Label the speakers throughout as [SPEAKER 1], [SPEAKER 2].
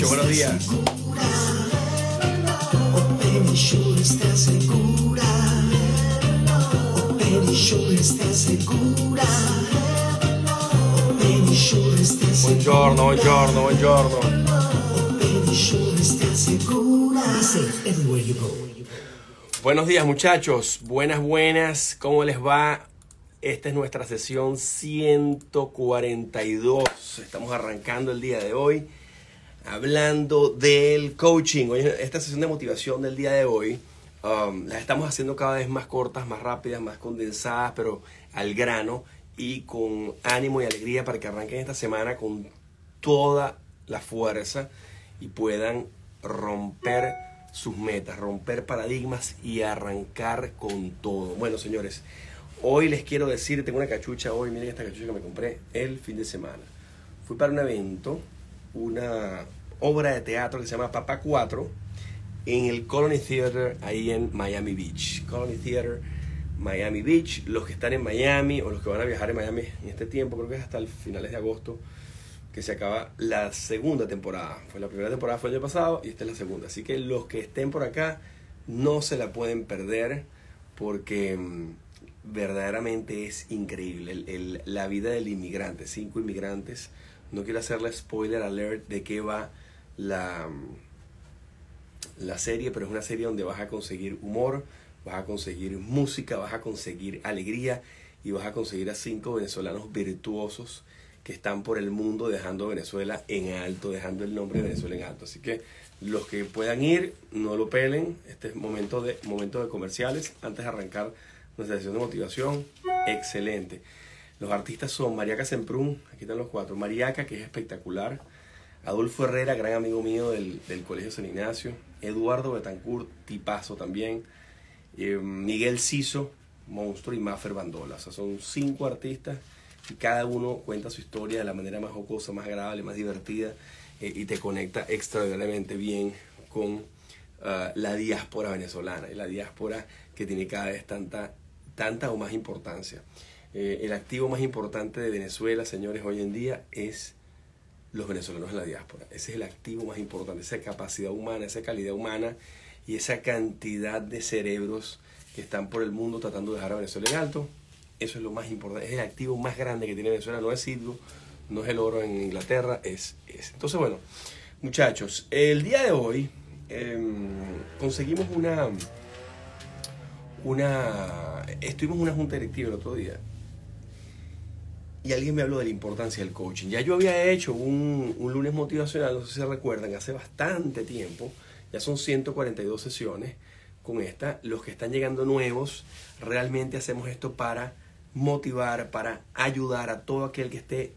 [SPEAKER 1] Be safe everywhere you go.
[SPEAKER 2] Buenos días, muchachos. Buenas, buenas. ¿Cómo les va? Esta es nuestra sesión 142. Estamos arrancando el día de hoy hablando del coaching. Hoy, esta sesión de motivación del día de hoy um, las estamos haciendo cada vez más cortas, más rápidas, más condensadas, pero al grano y con ánimo y alegría para que arranquen esta semana con toda la fuerza y puedan romper sus metas, romper paradigmas y arrancar con todo. Bueno, señores, hoy les quiero decir, tengo una cachucha hoy, miren esta cachucha que me compré el fin de semana. Fui para un evento, una obra de teatro que se llama Papá 4 en el Colony Theater ahí en Miami Beach. Colony Theater, Miami Beach. Los que están en Miami o los que van a viajar en Miami en este tiempo, creo que es hasta el finales de agosto que se acaba la segunda temporada. Fue la primera temporada fue el año pasado y esta es la segunda. Así que los que estén por acá no se la pueden perder porque mm, verdaderamente es increíble. El- el- la vida del inmigrante, cinco inmigrantes. No quiero hacerle spoiler alert de qué va la, la serie, pero es una serie donde vas a conseguir humor, vas a conseguir música, vas a conseguir alegría y vas a conseguir a cinco venezolanos virtuosos que están por el mundo dejando Venezuela en alto, dejando el nombre de Venezuela en alto. Así que los que puedan ir, no lo pelen. Este es momento de, momento de comerciales. Antes de arrancar nuestra sesión de motivación, excelente. Los artistas son Mariaca Semprún, aquí están los cuatro. Mariaca, que es espectacular. Adolfo Herrera, gran amigo mío del, del Colegio San Ignacio. Eduardo Betancourt, tipazo también. Eh, Miguel Ciso, monstruo. Y Maffer Bandola. O sea, son cinco artistas y cada uno cuenta su historia de la manera más jocosa, más agradable, más divertida eh, y te conecta extraordinariamente bien con ah, la diáspora venezolana y la diáspora que tiene cada vez tanta, tanta o más importancia. Eh, el activo más importante de Venezuela, señores, hoy en día es los venezolanos en la diáspora. Ese es el activo más importante, esa capacidad humana, esa calidad humana y esa cantidad de cerebros que están por el mundo tratando de dejar a Venezuela en alto. Eso es lo más importante, es el activo más grande que tiene Venezuela, no es Sidgo, no es el oro en Inglaterra, es ese. Entonces, bueno, muchachos, el día de hoy em, conseguimos una, una, estuvimos en una junta directiva el otro día y alguien me habló de la importancia del coaching. Ya yo había hecho un, un lunes motivacional, no sé si se recuerdan, hace bastante tiempo, ya son 142 sesiones con esta. Los que están llegando nuevos, realmente hacemos esto para motivar, para ayudar a todo aquel que esté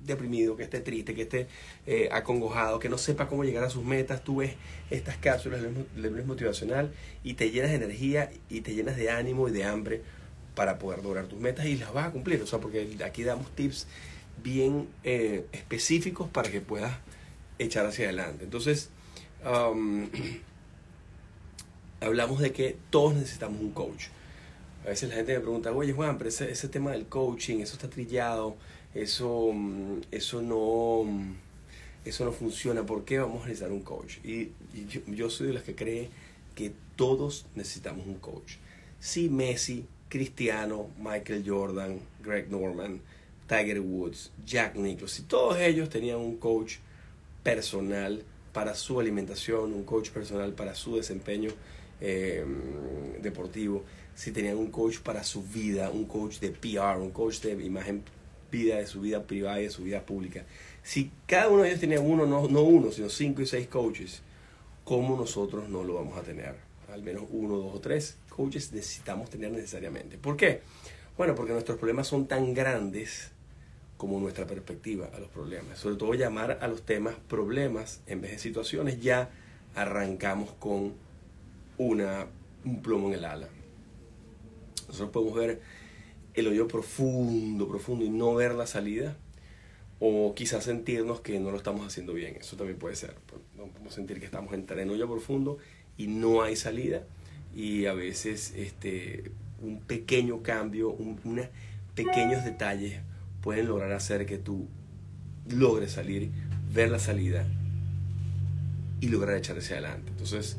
[SPEAKER 2] deprimido, que esté triste, que esté eh, acongojado, que no sepa cómo llegar a sus metas. Tú ves estas cápsulas del lunes motivacional y te llenas de energía y te llenas de ánimo y de hambre para poder lograr tus metas y las vas a cumplir. O sea, porque aquí damos tips bien eh, específicos para que puedas echar hacia adelante. Entonces, um, hablamos de que todos necesitamos un coach. A veces la gente me pregunta, oye Juan, pero ese, ese tema del coaching, eso está trillado, eso, mm, eso, no, mm, eso no funciona, ¿por qué vamos a necesitar un coach? Y, y yo, yo soy de los que cree que todos necesitamos un coach. Sí, Messi, Cristiano, Michael Jordan, Greg Norman, Tiger Woods, Jack Nicklaus, y todos ellos tenían un coach personal para su alimentación, un coach personal para su desempeño eh, deportivo, si tenían un coach para su vida, un coach de PR, un coach de imagen vida, de su vida privada y de su vida pública. Si cada uno de ellos tenía uno, no, no uno, sino cinco y seis coaches, ¿cómo nosotros no lo vamos a tener? Al menos uno, dos o tres coaches necesitamos tener necesariamente. ¿Por qué? Bueno, porque nuestros problemas son tan grandes como nuestra perspectiva a los problemas. Sobre todo llamar a los temas problemas en vez de situaciones, ya arrancamos con una, un plomo en el ala. Nosotros podemos ver el hoyo profundo, profundo y no ver la salida. o quizás sentirnos que no lo estamos haciendo bien. Eso también puede ser. Podemos sentir que estamos en terreno ya profundo y no hay salida y a veces este, un pequeño cambio, un, unos pequeños detalles pueden lograr hacer que tú logres salir, ver la salida y lograr echar hacia adelante. Entonces,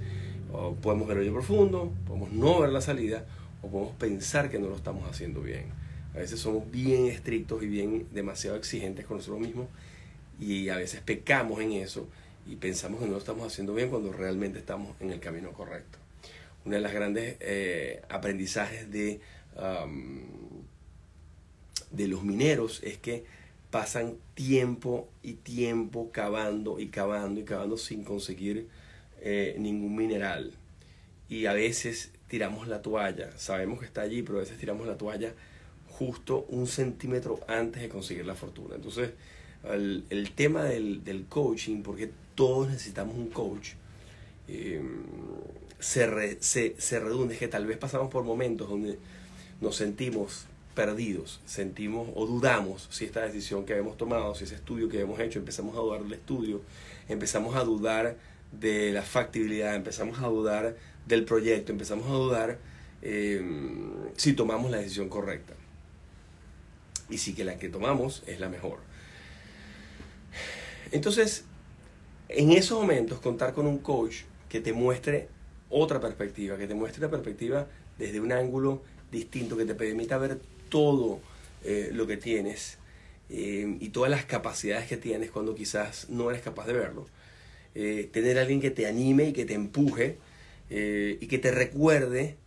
[SPEAKER 2] podemos ver hoyo profundo, podemos no ver la salida o podemos pensar que no lo estamos haciendo bien. A veces somos bien estrictos y bien demasiado exigentes con nosotros mismos y a veces pecamos en eso y pensamos que no lo estamos haciendo bien cuando realmente estamos en el camino correcto. Una de las grandes eh, aprendizajes de, de los mineros es que pasan tiempo y tiempo cavando y cavando y cavando sin conseguir eh, ningún mineral. Y a veces tiramos la toalla, sabemos que está allí, pero a veces tiramos la toalla justo un centímetro antes de conseguir la fortuna. Entonces, el, el tema del, del, coaching, porque todos necesitamos un coach, eh, se, se, se redunda, es que tal vez pasamos por momentos donde nos sentimos perdidos, sentimos o dudamos si esta decisión que hemos tomado, si ese estudio que hemos hecho, empezamos a dudar del estudio, empezamos a dudar de la factibilidad, empezamos a dudar del proyecto, empezamos a dudar eh, si tomamos la decisión correcta. Y si que la que tomamos es la mejor. Entonces, en esos momentos, contar con un coach que te muestre otra perspectiva, que te muestre la perspectiva desde un ángulo distinto, que te permita ver todo eh, lo que tienes eh, y todas las capacidades que tienes cuando quizás no eres capaz de verlo. Eh, tener a alguien que te anime y que te empuje y que te recuerde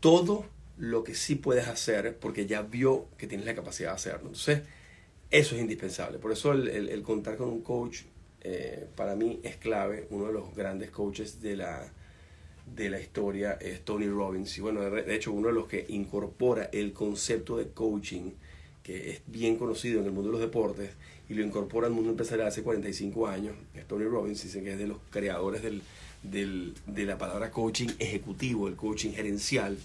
[SPEAKER 2] todo lo que sí puedes hacer porque ya vio que tienes la capacidad de hacerlo. Entonces, eso es indispensable. Por eso el, contar con un coach para mí es clave. Uno de los grandes coaches de la, de la historia es Tony Robbins. Y bueno, de hecho, uno de los que incorpora el concepto de coaching, que es bien conocido en el mundo de los deportes, y lo incorpora al mundo empresarial hace 45 años, es Tony Robbins, dice que es de los creadores del, del, de la palabra coaching ejecutivo, el coaching gerencial.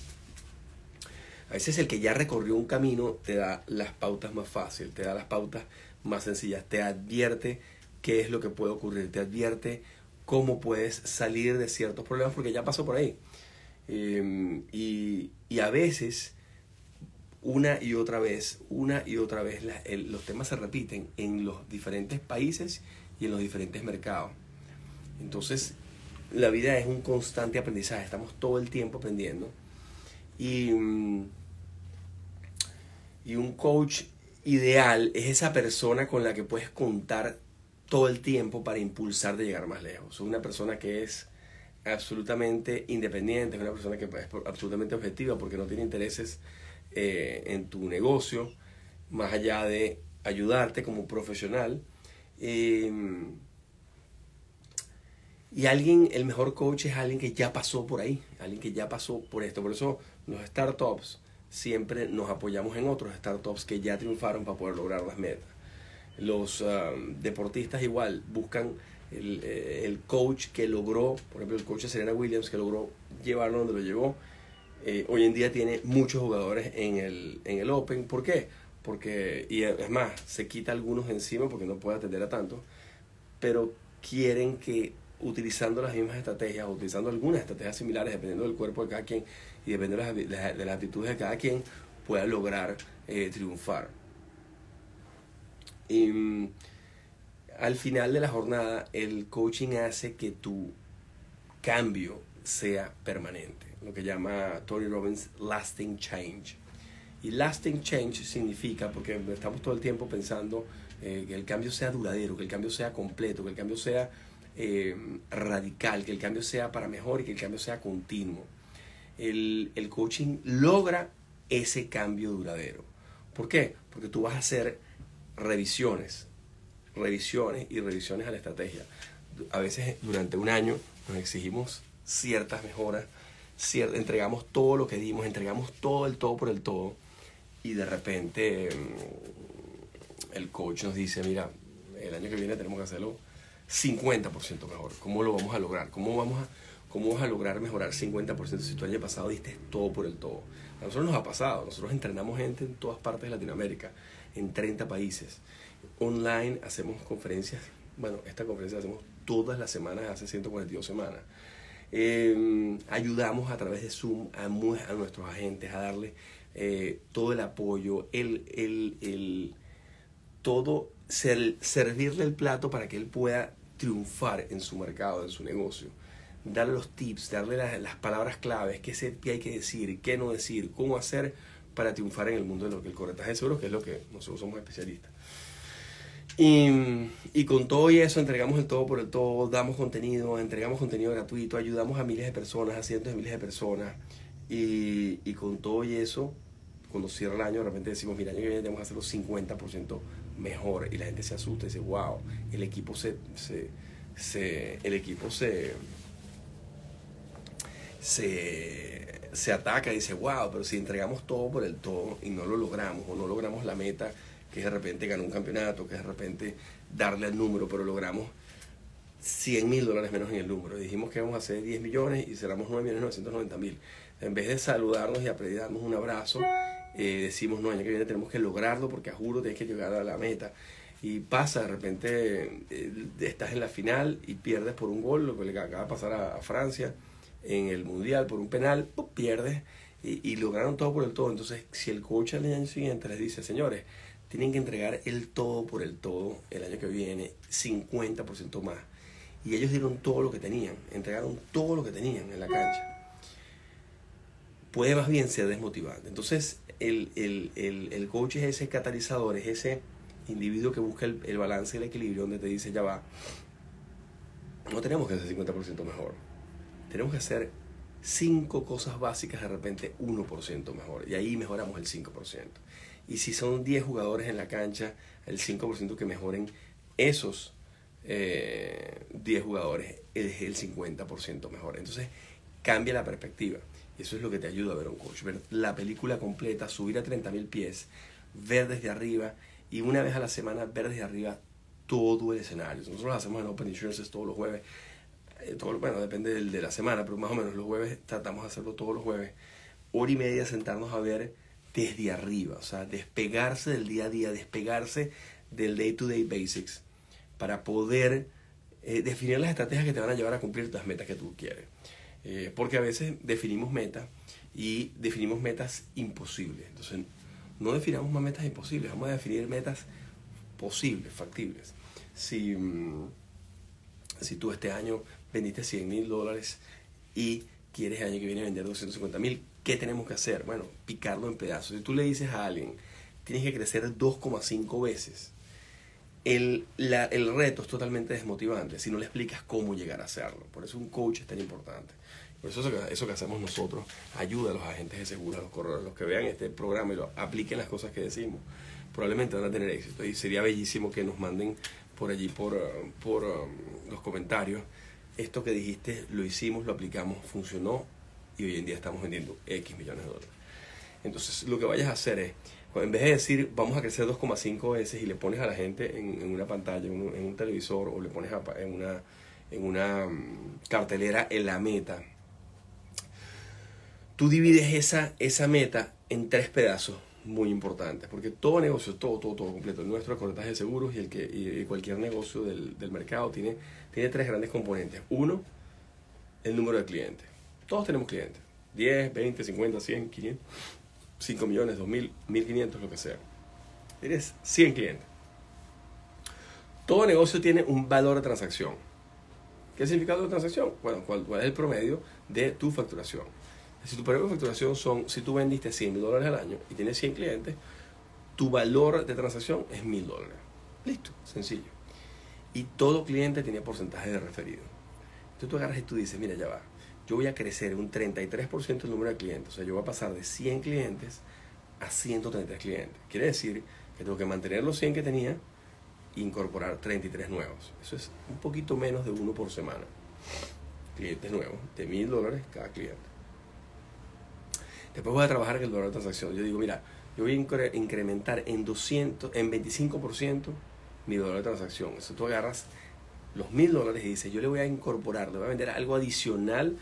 [SPEAKER 2] A veces el que ya recorrió un camino te da las pautas más fáciles, te da las pautas más sencillas, te advierte qué es lo que puede ocurrir, te advierte cómo puedes salir de ciertos problemas porque ya pasó por ahí. Em, y, a veces, una y otra vez, una y otra vez, los temas se repiten en los diferentes países y en los diferentes mercados. Entonces, la vida es un constante aprendizaje, estamos todo el tiempo aprendiendo. Y, y un coach ideal es esa persona con la que puedes contar todo el tiempo para impulsar de llegar más lejos. Soy una persona que es absolutamente independiente, es una persona que es absolutamente objetiva porque no tiene intereses eh, en tu negocio, más allá de ayudarte como profesional. Em, y alguien, el mejor coach es alguien que ya pasó por ahí, alguien que ya pasó por esto. Por eso los startups siempre nos apoyamos en otros startups que ya triunfaron para poder lograr las metas. Los um, deportistas igual buscan eh, el, coach que logró, por ejemplo el coach de Serena Williams, que logró llevarlo donde lo llevó. Eh, hoy en día tiene muchos jugadores en el, en el Open. ¿Por qué? Porque, y es más, se quita algunos encima porque no puede atender a tantos, pero quieren que utilizando las mismas estrategias, utilizando algunas estrategias similares, dependiendo del cuerpo de cada quien y dependiendo de las, de las actitudes de cada quien, pueda lograr eh, triunfar. Y mm, al final de la jornada, el coaching hace que tu cambio sea permanente, lo que llama Tony Robbins lasting change. Y lasting change significa, porque estamos todo el tiempo pensando eh, que el cambio sea duradero, que el cambio sea completo, que el cambio sea eh, radical, que el cambio sea para mejor y que el cambio sea continuo. El, el coaching logra ese cambio duradero. ¿Por qué? Porque tú vas a hacer revisiones, revisiones y revisiones a la estrategia. A veces durante un año nos exigimos ciertas mejoras, entregamos todo lo que dimos, entregamos todo el todo por el todo y de repente mm, el coach nos dice, mira, el año que viene tenemos que hacerlo 50% mejor. ¿Cómo lo vamos a lograr? ¿Cómo vamos a, cómo vas a lograr mejorar 50% si tú el año pasado diste todo por el todo? A nosotros nos ha pasado, nosotros entrenamos gente en todas partes de Latinoamérica en 30 países. Online hacemos conferencias, bueno, esta conferencia la hacemos todas las semanas, hace 142 semanas. Eh, ayudamos a través de Zoom a, nuestros agentes a darle eh, todo el apoyo, el, el, el todo, ser, servirle el plato para que él pueda triunfar en su mercado, en su negocio. Darle los tips, darle las, las palabras claves, qué, se, qué hay que decir, qué no decir, cómo hacer para triunfar en el mundo de lo que el corretaje de seguros, que es lo que nosotros somos especialistas. Y, y, con todo y eso entregamos el todo por el todo, damos contenido, entregamos contenido gratuito, ayudamos a miles de personas, a cientos de miles de personas. Y, y con todo y eso, cuando cierra el año, de repente decimos, mira, año que viene tenemos que hacerlo 50% mejor. Y la gente se asusta y dice, wow, el equipo se, se, se el equipo se, se, se ataca y dice, wow, pero si entregamos todo por el todo y no lo logramos o no logramos la meta que de repente ganó un campeonato, que de repente darle al número, pero logramos 100 mil dólares menos en el número. Dijimos que íbamos a hacer 10 millones y cerramos 9 millones 990 mil. En vez de saludarnos y darnos un abrazo, eh, decimos, no, año que viene tenemos que lograrlo porque a juro tienes que llegar a la meta. Y pasa, de repente eh, estás en la final y pierdes por un gol, lo que le acaba de pasar a, Francia en el Mundial por un penal, pierdes y, y, lograron todo por el todo. Entonces, si el coach al año siguiente les dice, señores, tienen que entregar el todo por el todo el año que viene, 50% más. Y ellos dieron todo lo que tenían, entregaron todo lo que tenían en la cancha. Puede más bien ser desmotivante. Entonces, el, el, el, el coach es ese catalizador, es ese individuo que busca el, el balance el equilibrio, donde te dice, ya va, no tenemos que hacer 50% mejor. Tenemos que hacer cinco cosas básicas de repente 1% mejor. Y ahí mejoramos el 5%. Y si son 10 jugadores en la cancha, el 5% que mejoren esos eh, 10 jugadores es el 50% mejor. Entonces cambia la perspectiva. Y eso es lo que te ayuda a ver un coach. Ver la película completa, subir a 30.000 pies, ver desde arriba y una vez a la semana ver desde arriba todo el escenario. Nosotros lo hacemos en Open Insurances todos los jueves. Eh, bueno, depende de la semana, pero más o menos los jueves tratamos de hacerlo todos los jueves. Hora y media sentarnos a ver desde arriba, o sea, despegarse del día a día, despegarse del day-to-day basics para poder eh, definir las estrategias que te van a llevar a cumplir las metas que tú quieres. Eh, porque a veces definimos metas y definimos metas imposibles. Entonces, no definamos más metas imposibles, vamos a definir metas posibles, factibles. Si, mm, si tú este año vendiste 100 mil dólares y quieres el año que viene vender 250 mil, ¿Qué tenemos que hacer? Bueno, picarlo en pedazos. Si tú le dices a alguien, tienes que crecer 2,5 veces, el, el reto es totalmente desmotivante si no le explicas cómo llegar a hacerlo. Por eso un coach es tan importante. Por eso eso que, hacemos nosotros ayuda a los agentes de seguros, a los corredores, los que vean este programa y lo apliquen las cosas que decimos. Probablemente van a tener éxito. Y sería bellísimo que nos manden por allí, por, por um, los comentarios, esto que dijiste, lo hicimos, lo aplicamos, funcionó y hoy en día estamos vendiendo X millones de dólares. Entonces, lo que vayas a hacer es, en vez de decir vamos a crecer 2,5 veces y le pones a la gente en, una pantalla, en un, televisor o le pones en una, en una mm, cartelera en la meta, tú divides esa, esa meta en tres pedazos muy importantes, porque todo negocio, todo, todo, todo completo, el nuestro, corretaje de seguros y, el que, y cualquier negocio del, del mercado tiene, tiene tres grandes componentes. Uno, el número de clientes. Todos tenemos clientes. 10, 20, 50, 100, 500, 5 millones, 2 mil, 1500, lo que sea. Tienes 100 clientes. Todo negocio tiene un valor de transacción. ¿Qué significa de transacción? Bueno, ¿cuál, es el promedio de tu facturación? Si tu promedio de facturación son, si tú vendiste 100 mil dólares al año y tienes 100 clientes, tu valor de transacción es mil dólares. Listo, sencillo. Y todo cliente tiene porcentaje de referido. Entonces tú agarras y tú dices, mira, ya va yo voy a crecer un 33% el número de clientes. O sea, yo voy a pasar de 100 clientes a 133 clientes. Quiere decir que tengo que mantener los 100 que tenía e incorporar 33 nuevos. Eso es un poquito menos de uno por semana. Clientes nuevos, de mil dólares cada cliente. Después voy a trabajar en el valor de transacción. Yo digo, mira, yo voy a incrementar en 200, en 25% mi valor de transacción. Eso tú agarras los mil dólares y dices, yo le voy a incorporar, le voy a vender algo adicional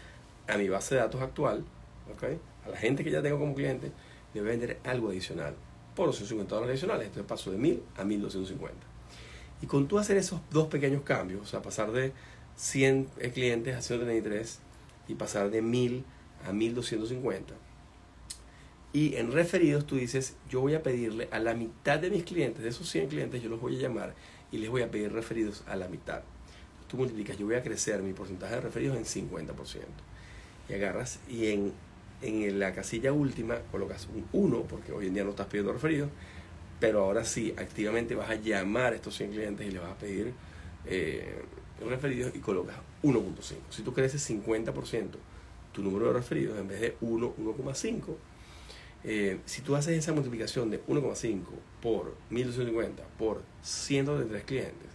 [SPEAKER 2] a mi base de datos actual, ¿okay? a la gente que ya tengo como cliente, le voy a vender algo adicional. por 250 dólares adicionales. Entonces paso de 1000 a 1250. Y con tú hacer esos dos pequeños cambios, o sea, pasar de 100 clientes a 133 y pasar de 1000 a 1250. Y en referidos tú dices, yo voy a pedirle a la mitad de mis clientes, de esos 100 clientes, yo los voy a llamar y les voy a pedir referidos a la mitad. Tú multiplicas, yo voy a crecer mi porcentaje de referidos en 50%. Y agarras y en, en la casilla última colocas un 1, porque hoy en día no estás pidiendo referidos, pero ahora sí, activamente vas a llamar a estos 100 clientes y les vas a pedir eh, referidos y colocas 1.5. Si tú creces 50% tu número de referidos en vez de 1, 1,5, eh, si tú haces esa multiplicación de 1,5 por 1250 por 133 clientes,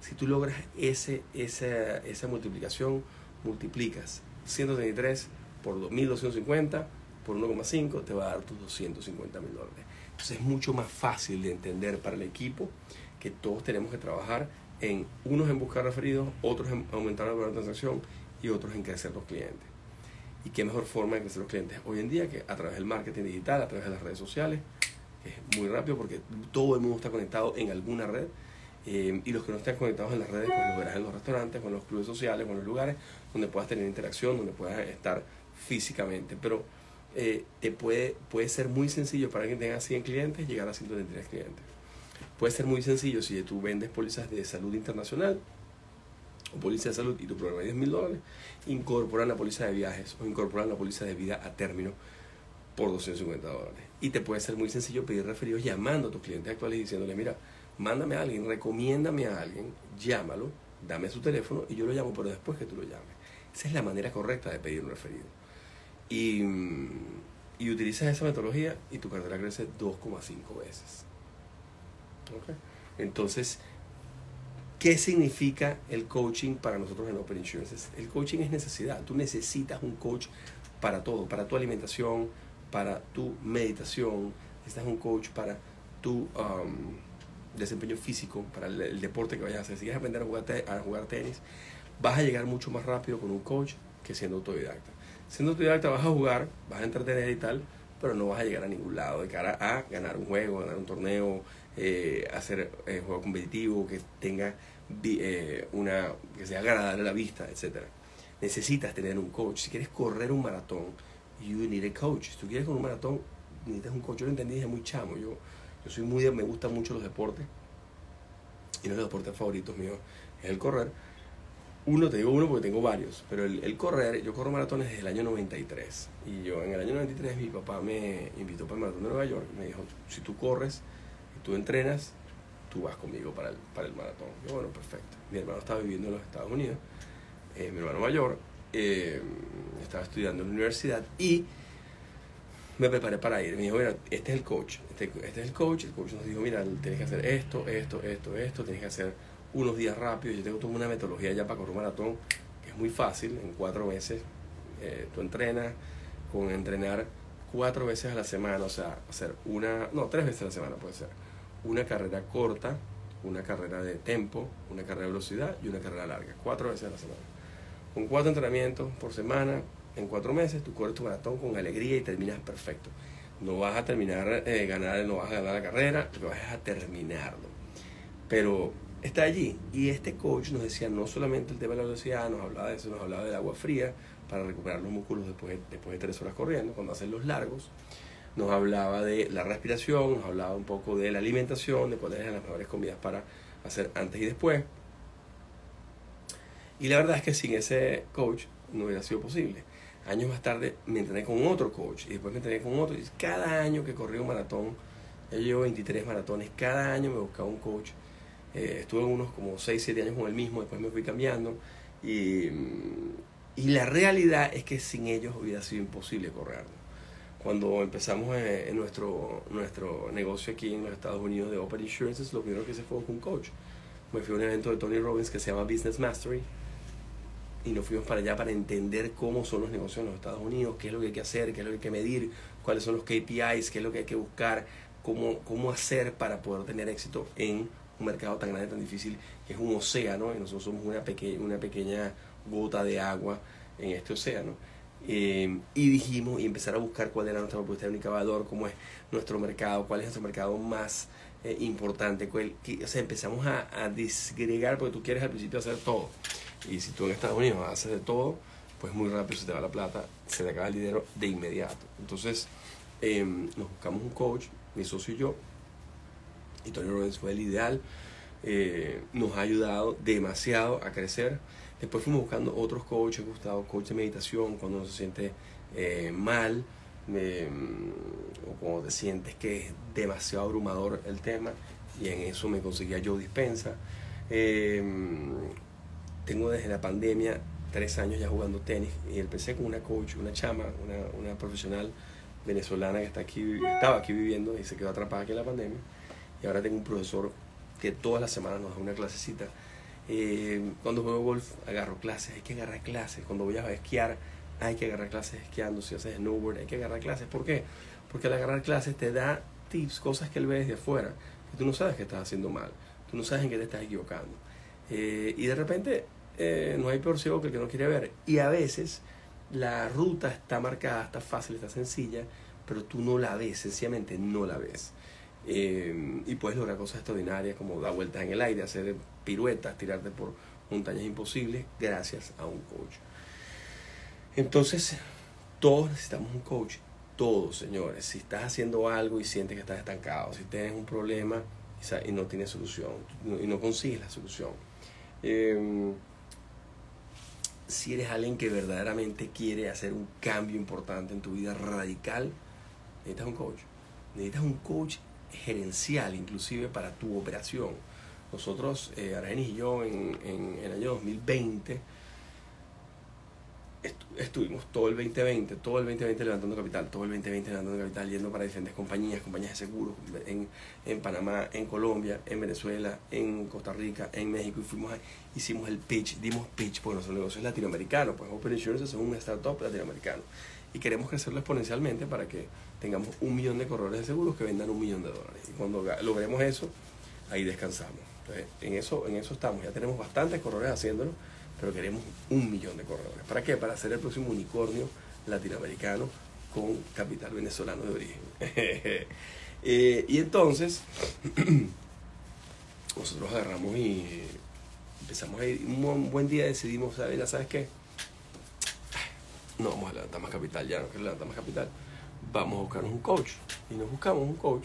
[SPEAKER 2] si tú logras ese, esa, esa multiplicación, multiplicas 133 por 1250 por 1,5, te va a dar tus 250 mil dólares. Entonces es mucho más fácil de entender para el equipo que todos tenemos que trabajar en unos en buscar referidos, otros en aumentar la transacción y otros en crecer los clientes. Y qué mejor forma de crecer los clientes hoy en día que a través del marketing digital, a través de las redes sociales. Es muy rápido porque todo el mundo está conectado en alguna red. Eh, y los que no están conectados en las redes, pues los verás en los restaurantes, con los clubes sociales, con los lugares donde puedas tener interacción, donde puedas estar físicamente. Pero eh, te puede, puede ser muy sencillo para quien tenga 100 clientes llegar a 133 clientes. Puede ser muy sencillo si tú vendes pólizas de salud internacional o póliza de salud y tu programa es 10 mil dólares, incorporan la póliza de viajes o incorporan la póliza de vida a término por 250 dólares. Y te puede ser muy sencillo pedir referidos llamando a tus clientes actuales y diciéndole, mira, mándame a alguien, recomiéndame a alguien, llámalo, dame su teléfono y yo lo llamo, pero después que tú lo llames. Esa es la manera correcta de pedir un referido. Y, y utilizas esa metodología y tu cartera crece 2,5 veces. Entonces, ¿qué significa el coaching para nosotros en Open Insurance? El coaching es necesidad. Tú necesitas un coach para todo, para tu alimentación, para tu meditación, necesitas un coach para tu um, desempeño físico, para el, deporte que vayas a hacer. Si quieres aprender a jugar, a jugar tenis, vas a llegar mucho más rápido con un coach que siendo autodidacta. Siendo autodidacta vas a jugar, vas a entretener y tal, pero no vas a llegar a ningún lado de cara a ganar un juego, ganar un torneo, eh, hacer eh, juego competitivo, que tenga eh, una, que sea agradable a la vista, etc. Necesitas tener un coach. Si quieres correr un maratón, you need a coach. Si tú quieres correr un maratón, necesitas un coach. Yo lo entendí desde muy chamo. Yo, yo soy muy, me gustan mucho los deportes. Y uno de los deportes favoritos míos es el correr. Uno, te digo uno porque tengo varios, pero el, el, correr, yo corro maratones desde el año 93. Y yo en el año 93 mi papá me invitó para el maratón de Nueva York. Me dijo, si tú corres tú entrenas, tú vas conmigo para el, para el maratón. Yo, bueno, perfecto. Mi hermano estaba viviendo en los Estados Unidos, eh, mi hermano mayor, eh, estaba estudiando en la universidad y me preparé para ir. Me dijo, mira, este es el coach, este, este, es el coach. El coach nos dijo, mira, tienes que hacer esto, esto, esto, esto, tienes que hacer unos días rápidos. Yo tengo toda una metodología ya para correr un maratón, que es muy fácil, en cuatro meses eh, tú entrenas con entrenar cuatro veces a la semana, o sea, hacer una, no, tres veces a la semana puede ser, una carrera corta, una carrera de tempo, una carrera de velocidad y una carrera larga, cuatro veces a la semana. Con cuatro entrenamientos por semana, en cuatro meses, tú corres tu maratón con alegría y terminas perfecto. No vas a terminar eh, ganar, no vas a ganar la carrera, lo vas a terminarlo. Pero está allí. Y este coach nos decía no solamente el tema de la velocidad, nos hablaba de eso, nos hablaba del agua fría para recuperar los músculos después de, después de tres horas corriendo, cuando hacen los largos. Nos hablaba de la respiración, nos hablaba un poco de la alimentación, de cuáles eran las mejores comidas para hacer antes y después. Y la verdad es que sin ese coach no hubiera sido posible. Años más tarde me entrené con otro coach y después me entrené con otro. Y cada año que corrí un maratón, yo llevo 23 maratones, cada año me buscaba un coach eh, estuve unos como 6, 7 años con el mismo, después me fui cambiando. Y, y, la realidad es que sin ellos hubiera sido imposible correr. Cuando empezamos eh, en nuestro, nuestro negocio aquí en los Estados Unidos de Open Insurances, lo primero que hice fue con un coach. Me fui a un evento de Tony Robbins que se llama Business Mastery y nos fuimos para allá para entender cómo son los negocios en los Estados Unidos, qué es lo que hay que hacer, qué es lo que hay que medir, cuáles son los KPIs, qué es lo que hay que buscar, cómo, cómo hacer para poder tener éxito en un mercado tan grande, tan difícil, que es un océano, y nosotros somos una, pequeña una pequeña gota de agua en este océano. Eh, y dijimos y empezar a buscar cuál era nuestra propuesta de única valor, cómo es nuestro mercado, cuál es nuestro mercado más eh, importante. Cuál, o sea, empezamos a, a disgregar porque tú quieres al principio hacer todo. Y si tú en Estados Unidos haces de todo, pues muy rápido se te va la plata, se te acaba el dinero de inmediato. Entonces, em, nos buscamos un coach, mi socio y yo, y Tony Robbins fue el ideal. Eh, nos ha ayudado demasiado a crecer. Después fuimos buscando otros coaches, Gustavo, coach de meditación, cuando uno se siente eh, mal em, o cuando te sientes que es demasiado abrumador el tema. Y en eso me conseguía yo Dispensa. Em, tengo desde la pandemia tres años ya jugando tenis y empecé con una coach, una chama, una, una profesional venezolana que está aquí, estaba aquí viviendo y se quedó atrapada aquí en la pandemia. Y ahora tengo un profesor que todas las semanas nos da una clasecita. Eh, cuando juego golf agarro clases, hay que agarrar clases. Cuando voy a esquiar hay que agarrar clases esquiando. Si haces snowboard hay que agarrar clases. ¿Por qué? Porque al agarrar clases te da tips, cosas que él ve desde afuera. Y tú no sabes que estás haciendo mal. Tú no sabes en qué te estás equivocando. Eh, y de repente eh, no hay peor ciego que el que no quiere ver. Y a veces la ruta está marcada, está fácil, está sencilla, pero tú no la ves, sencillamente no la ves. Eh, y puedes lograr cosas extraordinarias como dar vueltas en el aire, hacer piruetas, tirarte por montañas imposibles gracias a un coach. Entonces, todos necesitamos un coach. Todos, señores. Si estás haciendo algo y sientes que estás estancado, si tienes un problema y no tienes solución y no consigues la solución. Eh, si eres alguien que verdaderamente quiere hacer un cambio importante en tu vida radical, necesitas un coach. Necesitas un coach gerencial, inclusive para tu operación. Nosotros, eh, Argenis y yo, en, en, el año 2020, estuvimos todo el 2020, todo el 2020 levantando capital, todo el 2020 levantando capital, yendo para diferentes compañías, compañías de seguros, en, en Panamá, en Colombia, en Venezuela, en Costa Rica, en México, y fuimos hicimos el pitch, dimos pitch, porque nuestro negocio es latinoamericano, pues Open Insurance es un startup latinoamericano, y queremos crecerlo exponencialmente para que tengamos un millón de corredores de seguros que vendan un millón de dólares, y cuando logremos eso, ahí descansamos. Entonces, en eso, en eso estamos, ya tenemos bastantes corredores haciéndolo, pero queremos un millón de corredores. ¿Para qué? Para ser el próximo unicornio latinoamericano con capital venezolano de origen. Eh, y entonces, nosotros agarramos y empezamos a ir. Un buen día decidimos, ¿sabes, ¿sabes qué? No vamos a levantar más capital, ya no queremos levantar más capital. Vamos a buscarnos un coach. Y nos buscamos un coach.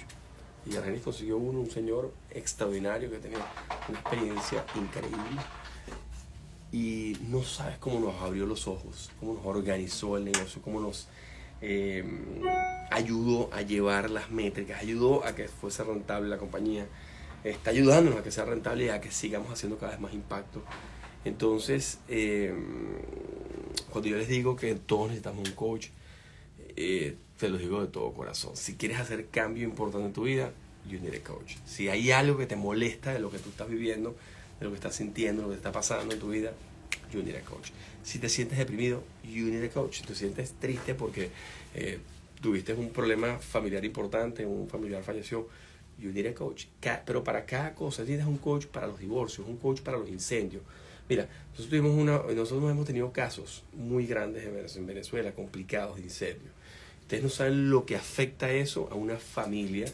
[SPEAKER 2] Y Argenis consiguió uno, un señor extraordinario que tenía una experiencia increíble y no sabes cómo nos abrió los ojos, cómo nos organizó el negocio, cómo nos eh, ayudó a llevar las métricas, ayudó a que fuese rentable la compañía, está ayudándonos a que sea rentable y a que sigamos haciendo cada vez más impacto. Entonces, eh, cuando yo les digo que todos necesitamos un coach, eh, te lo digo de todo corazón. Si quieres hacer cambio importante en tu vida, you need a coach. Si hay algo que te molesta de lo que tú estás viviendo, de lo que estás sintiendo, lo que está pasando en tu vida, you need a coach. Si te sientes deprimido, you need a coach. Si te sientes triste porque eh, tuviste un problema familiar importante, un familiar falleció, you need a coach. pero para cada cosa, tienes un coach para los divorcios, un coach para los incendios. Mira, nosotros, tuvimos una, nosotros hemos tenido casos muy grandes en Venezuela, complicados de incendios. Ustedes no saben lo que afecta eso a una familia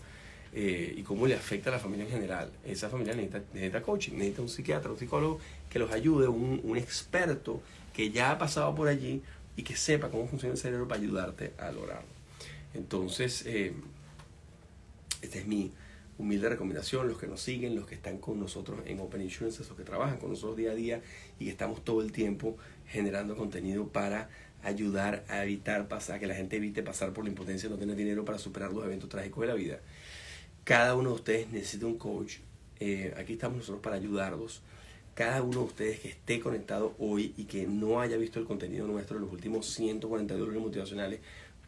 [SPEAKER 2] eh, y cómo le afecta a la familia en general. Esa familia necesita, coaching, necesita un psiquiatra, un psicólogo que los ayude, un, un, experto que ya ha pasado por allí y que sepa cómo funciona el cerebro para ayudarte a lograrlo. Entonces, eh, esta es mi humilde recomendación, los que nos siguen, los que están con nosotros en Open Insurance, los que trabajan con nosotros día a día y estamos todo el tiempo generando contenido para ayudar a evitar pasar, que la gente evite pasar por la impotencia de no tener dinero para superar los eventos trágicos de la vida. Cada uno de ustedes necesita un coach. Eh, aquí estamos nosotros para ayudarlos. Cada uno de ustedes que esté conectado hoy y que no haya visto el contenido nuestro de los últimos 140 dólares motivacionales,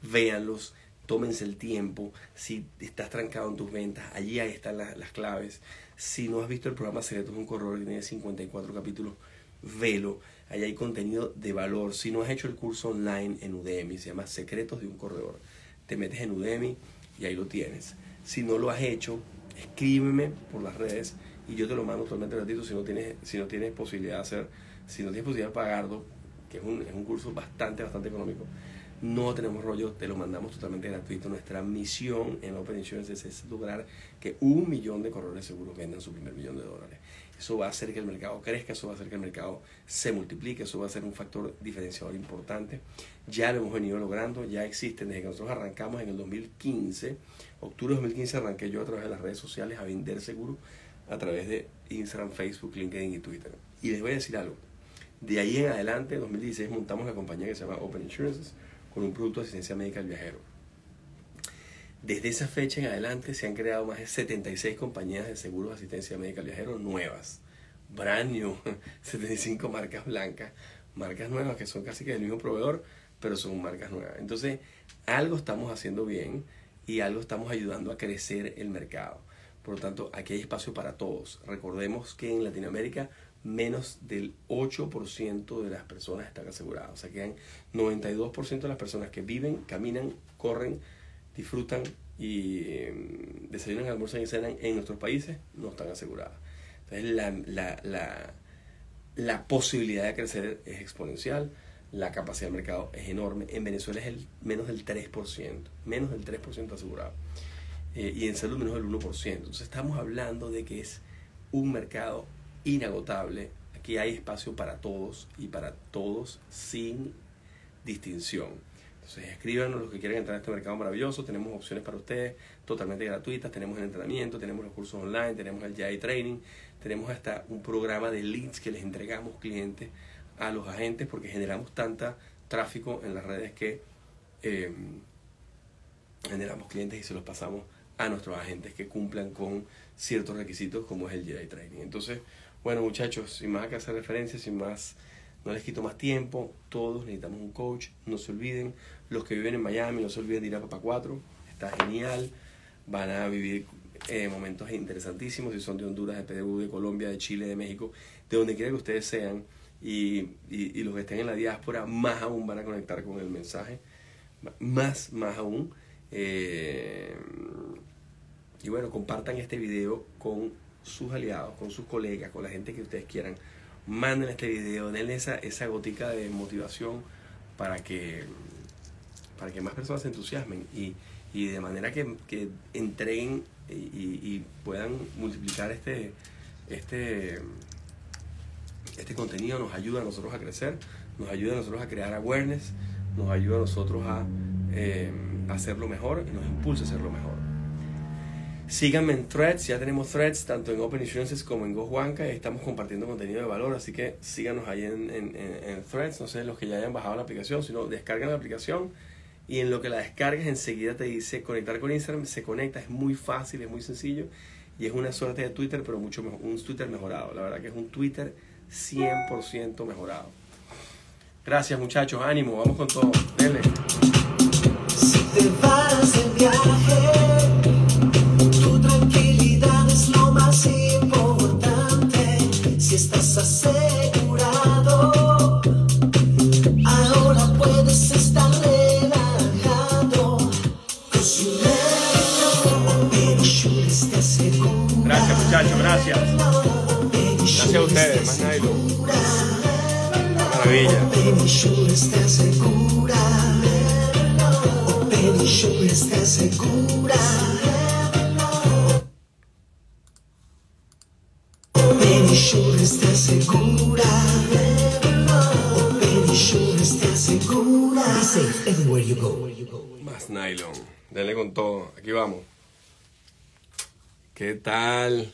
[SPEAKER 2] véanlos, tómense el tiempo. Si estás trancado en tus ventas, allí ahí están las, las claves. Si no has visto el programa Secretos de un Corredor que tiene 54 capítulos, velo. Allí hay contenido de valor. Si no has hecho el curso online en Udemy, se llama Secretos de un Corredor, te metes en Udemy y ahí lo tienes. Si no lo has hecho, escríbeme por las redes y yo te lo mando totalmente gratuito si no tienes, si no tienes posibilidad de hacer, si no tienes posibilidad de pagarlo, que es un, es un curso bastante, bastante económico. No tenemos rollo, te lo mandamos totalmente gratuito. Nuestra misión en Open Insurance es lograr que un millón de corredores seguros vendan su primer millón de dólares. Eso va a hacer que el mercado crezca, eso va a hacer que el mercado se multiplique, eso va a ser un factor diferenciador importante. Ya lo hemos venido logrando, ya existen desde que nosotros arrancamos en el 2015, octubre de 2015 arranqué yo a través de las redes sociales a vender seguros a través de Instagram, Facebook, LinkedIn y Twitter. Y les voy a decir algo. De ahí en adelante, en 2016, montamos la compañía que se llama Open Insurances con un producto de asistencia médica al viajero. Desde esa fecha en adelante se han creado más de 76 compañías de seguros de asistencia médica al viajero nuevas. Brand new, 75 marcas blancas, marcas nuevas que son casi que del mismo proveedor, pero son marcas nuevas. Entonces, algo estamos haciendo bien y algo estamos ayudando a crecer el mercado. Por lo tanto, aquí hay espacio para todos. Recordemos que en Latinoamérica menos del 8% de las personas están aseguradas. O sea, quedan 92% de las personas que viven, caminan, corren, disfrutan y em, desayunan, almuerzan y cenan en nuestros países no están aseguradas. Entonces la, la, la, la, posibilidad de crecer es exponencial, la capacidad del mercado es enorme. En Venezuela es el menos del 3%, menos del 3% asegurado. Eh, y en salud menos del 1%. Entonces estamos hablando de que es un mercado inagotable. Aquí hay espacio para todos y para todos sin distinción. Entonces escríbanos los que quieran entrar a este mercado maravilloso. Tenemos opciones para ustedes totalmente gratuitas. Tenemos el entrenamiento, tenemos los cursos online, tenemos el JI Training, tenemos hasta un programa de leads que les entregamos clientes a los agentes porque generamos tanta tráfico en las redes que eh, generamos clientes y se los pasamos a nuestros agentes que cumplan con ciertos requisitos como es el JI Training. Entonces, bueno muchachos, sin más que hacer referencias, sin más no les quito más tiempo, todos necesitamos un coach, no se olviden, los que viven en Miami, no se olviden de ir a Papa 4, está genial, van a vivir eh, momentos interesantísimos, si son de Honduras, de Perú, de Colombia, de Chile, de México, de donde quiera que ustedes sean, y, y, los que estén en la diáspora, más aún van a conectar con el mensaje, más, más aún. Eh, y bueno, compartan este video con sus aliados, con sus colegas, con la gente que ustedes quieran. Manden este video, denle esa, esa gotica de motivación para que, para que más personas se entusiasmen y, y de manera que, que entreguen y, y, puedan multiplicar este, este, este contenido, nos ayuda a nosotros a crecer, nos ayuda a nosotros a crear awareness, nos ayuda a nosotros a eh, hacerlo mejor y nos impulsa a hacerlo mejor. Síganme en Threads, ya tenemos Threads tanto en Open Insurances como en GoJuanca estamos compartiendo contenido de valor, así que síganos ahí en, en, en, Threads, no sé los que ya hayan bajado la aplicación, sino descargan la aplicación y en lo que la descargas enseguida te dice conectar con Instagram, se conecta, es muy fácil, es muy sencillo y es una suerte de Twitter, pero mucho mejor, un Twitter mejorado, la verdad que es un Twitter 100% mejorado. Gracias muchachos, ánimo, vamos con todo, viaje Maravilla. está segura. está segura. everywhere you go. Más nylon. Dale con todo. Aquí vamos. ¿Qué tal?